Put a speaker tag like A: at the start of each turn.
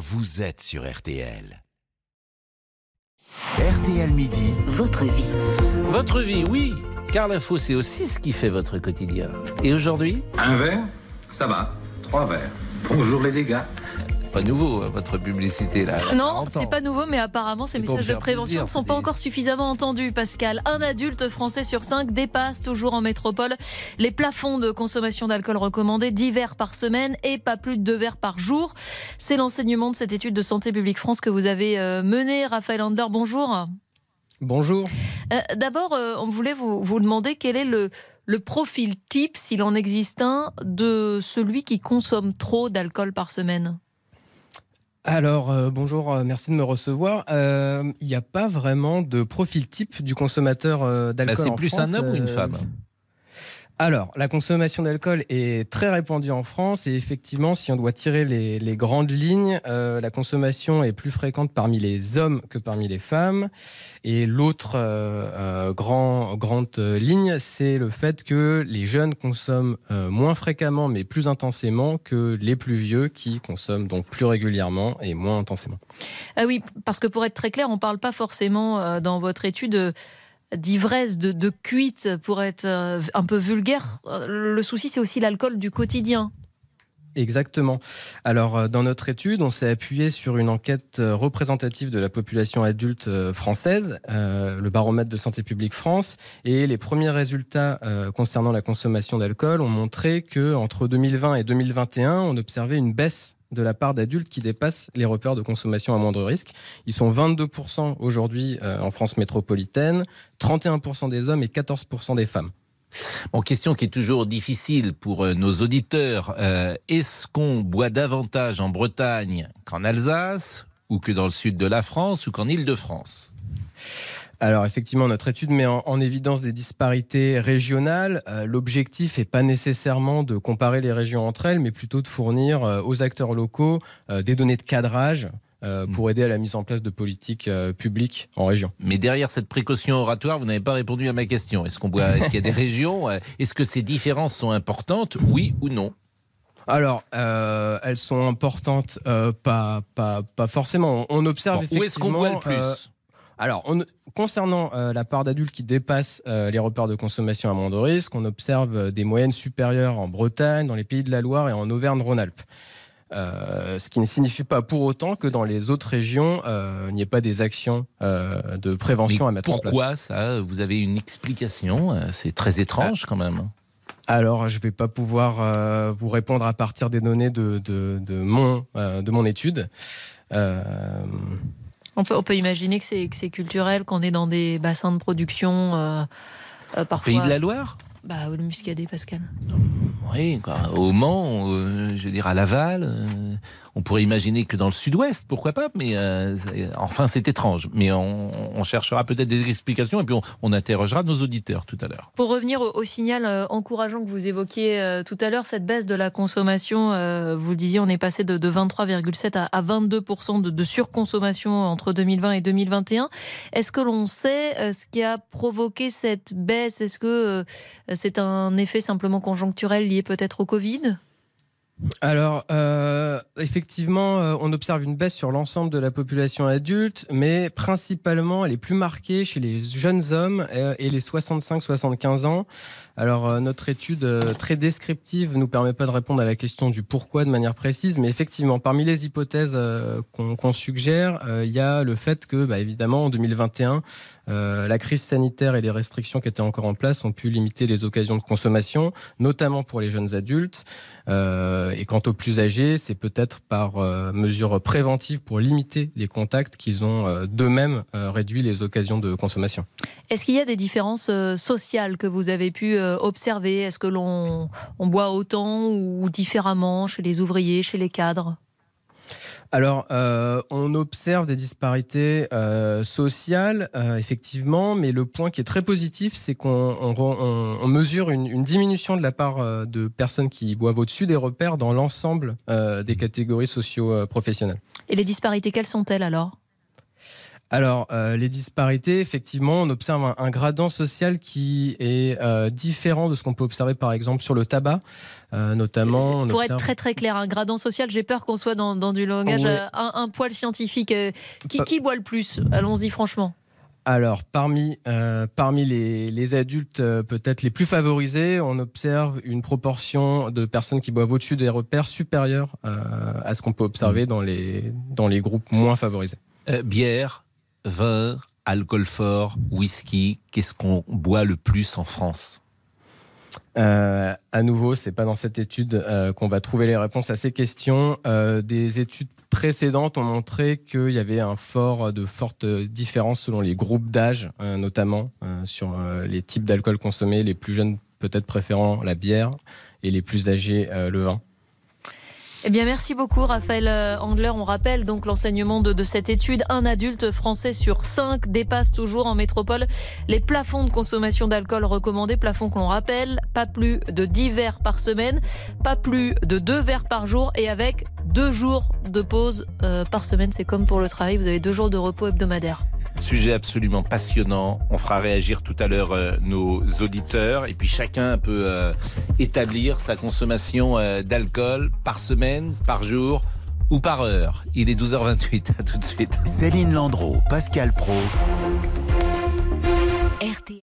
A: vous êtes sur RTL. RTL Midi.
B: Votre vie.
C: Votre vie, oui. Car l'info, c'est aussi ce qui fait votre quotidien. Et aujourd'hui?
D: Un verre? Ça va. Trois verres. Bonjour les dégâts.
C: Pas nouveau, hein, votre publicité là.
E: Non,
C: 40 ans.
E: c'est pas nouveau, mais apparemment ces messages de prévention
C: plaisir,
E: ne sont pas
C: des-
E: encore suffisamment entendus, Pascal. Un adulte français sur cinq dépasse toujours en métropole les plafonds de consommation d'alcool recommandés, 10 verres par semaine et pas plus de 2 verres par jour. C'est l'enseignement de cette étude de Santé publique France que vous avez euh, menée, Raphaël Ander. Bonjour.
F: Bonjour.
E: Euh, D'abord, euh, on voulait vous, vous demander quel est le, le profil type, s'il en existe un, de celui qui consomme trop d'alcool par semaine?
F: Alors, euh, bonjour, euh, merci de me recevoir. Euh, Il n'y a pas vraiment de profil type du consommateur euh,
C: Bah,
F: d'alcool.
C: c'est plus
F: France,
C: un homme ou une femme?
F: Alors, la consommation d'alcool est très répandue en France et effectivement, si on doit tirer les, grandes lignes, euh, la consommation est plus fréquente parmi les hommes que parmi les femmes. Et l'autre euh, euh, grand, grande ligne, c'est le fait que les jeunes consomment moins fréquemment mais plus intensément que les plus vieux qui consomment donc plus régulièrement et moins intensément.
E: Ah oui, parce que pour être très clair, on ne parle pas forcément dans votre étude d'ivresse, de, cuite, pour être euh, un peu vulgaire. Euh, Le souci, c'est aussi l'alcool du quotidien.
F: Exactement. Alors, euh, dans notre étude, on s'est appuyé sur une enquête représentative de la population adulte française, le baromètre de Santé publique France, et les premiers résultats concernant la consommation d'alcool ont montré que entre 2020 et 2021, on observait une baisse de la part d'adultes qui dépassent les repères de consommation à moindre risque. Ils sont 22% aujourd'hui euh, en France métropolitaine, 31% des hommes et 14% des femmes.
C: Bon, question qui est toujours difficile pour euh, nos auditeurs. Euh, Est-ce qu'on boit davantage en Bretagne qu'en Alsace ou que dans le sud de la France ou qu'en Île-de-France?
F: Alors effectivement, notre étude met en, en évidence des disparités régionales. Euh, L'objectif n'est pas nécessairement de comparer les régions entre elles, mais plutôt de fournir euh, aux acteurs locaux euh, des données de cadrage euh, pour aider à la mise en place de politiques publiques en région.
C: Mais derrière cette précaution oratoire, vous n'avez pas répondu à ma question. Est-ce qu'on boit Est-ce qu'il y a des régions Est-ce que ces différences sont importantes Oui ou non?
F: Alors, euh, elles sont importantes, euh, pas, pas, pas forcément. On observe
C: Bon, Où est-ce qu'on boit le plus?
F: effectivement, Alors, on- concernant euh, la part d'adultes qui dépassent euh, les repères de consommation à moindre risque, on observe euh, des moyennes supérieures en Bretagne, dans les pays de la Loire et en Auvergne-Rhône-Alpes. Euh, ce qui ne signifie pas pour autant que dans les autres régions, il n'y ait pas des actions de prévention
C: Mais
F: à mettre en place.
C: Pourquoi ça? Vous avez une explication C'est très étrange quand même.
F: Alors, je ne vais pas pouvoir vous répondre à partir des données de, de, de mon, de mon étude. Euh,
E: On peut, on peut imaginer que c'est culturel, qu'on est dans des bassins de production euh, euh, parfois.
C: Pays de la Loire?
E: Bah, le muscadet, Pascal.
C: Oui, quoi. au Mans, euh, je veux dire à Laval. On pourrait imaginer que dans le sud-ouest, pourquoi pas, mais euh, enfin c'est étrange. Mais on, cherchera peut-être des explications et puis on, interrogera nos auditeurs tout à l'heure.
E: Pour revenir au, signal euh, encourageant que vous évoquiez euh, tout à l'heure, cette baisse de la consommation, vous le disiez, on est passé de, de 23,7 à, à 22% de, surconsommation entre 2020 et 2021. Est-ce que l'on sait ce qui a provoqué cette baisse? Est-ce que c'est un effet simplement conjoncturel lié peut-être au Covid?
F: Alors, euh, effectivement, euh, on observe une baisse sur l'ensemble de la population adulte, mais principalement, elle est plus marquée chez les jeunes hommes euh, et les 65-75 ans. Alors, notre étude très descriptive nous permet pas de répondre à la question du pourquoi de manière précise, mais effectivement, parmi les hypothèses qu'on suggère, il y a le fait que, bah, évidemment, en 2021, euh, la crise sanitaire et les restrictions qui étaient encore en place ont pu limiter les occasions de consommation, notamment pour les jeunes adultes. Et quant aux plus âgés, c'est peut-être par euh, mesure préventive pour limiter les contacts qu'ils ont euh, d'eux-mêmes euh, réduit les occasions de consommation.
E: Est-ce qu'il y a des différences sociales que vous avez pu observer? Est-ce que l'on on boit autant ou différemment chez les ouvriers, chez les cadres?
F: Alors, euh, on observe des disparités euh, sociales, euh, effectivement, mais le point qui est très positif, c'est qu'on on, on- on mesure une, une diminution de la part euh, de personnes qui boivent au-dessus des repères dans l'ensemble euh, des catégories socio-professionnelles.
E: Et les disparités, quelles sont-elles alors?
F: Alors, euh, les disparités, effectivement, on observe un, un gradient social qui est euh, différent de ce qu'on peut observer, par exemple, sur le tabac, euh, notamment.
E: C'est- c'est-
F: on
E: pour être très très clair, un gradant social, j'ai peur qu'on soit dans, dans du langage un, un poil scientifique. qui, qui boit le plus? Allons-y franchement.
F: Alors, parmi, euh, parmi les, les adultes euh, peut-être les plus favorisés, on observe une proportion de personnes qui boivent au-dessus des repères supérieure euh, à ce qu'on peut observer dans les, dans les groupes moins favorisés.
C: Euh, bière, vin, alcool fort, whisky, qu'est-ce qu'on boit le plus en France?
F: Euh, à nouveau, c'est pas dans cette étude euh, qu'on va trouver les réponses à ces questions. Euh, des études précédentes ont montré qu'il y avait un fort, de fortes différences selon les groupes d'âge, euh, notamment euh, sur euh, les types d'alcool consommés, les plus jeunes peut-être préférant la bière et les plus âgés euh, le vin.
E: Eh bien, merci beaucoup, Raphaël euh, Angler. On rappelle donc l'enseignement de, cette étude. Un adulte français sur cinq dépasse toujours en métropole les plafonds de consommation d'alcool recommandés. Plafonds que l'on rappelle, pas plus de 10 verres par semaine, pas plus de 2 verres par jour et avec deux jours de pause euh, par semaine. C'est comme pour le travail, vous avez deux jours de repos hebdomadaire.
C: Sujet absolument passionnant. On fera réagir tout à l'heure euh, nos auditeurs et puis chacun peut euh, établir sa consommation euh, d'alcool par semaine, par jour ou par heure. Il est 12h28. À tout de suite.
A: Céline Landreau, Pascal Pro.
B: RT.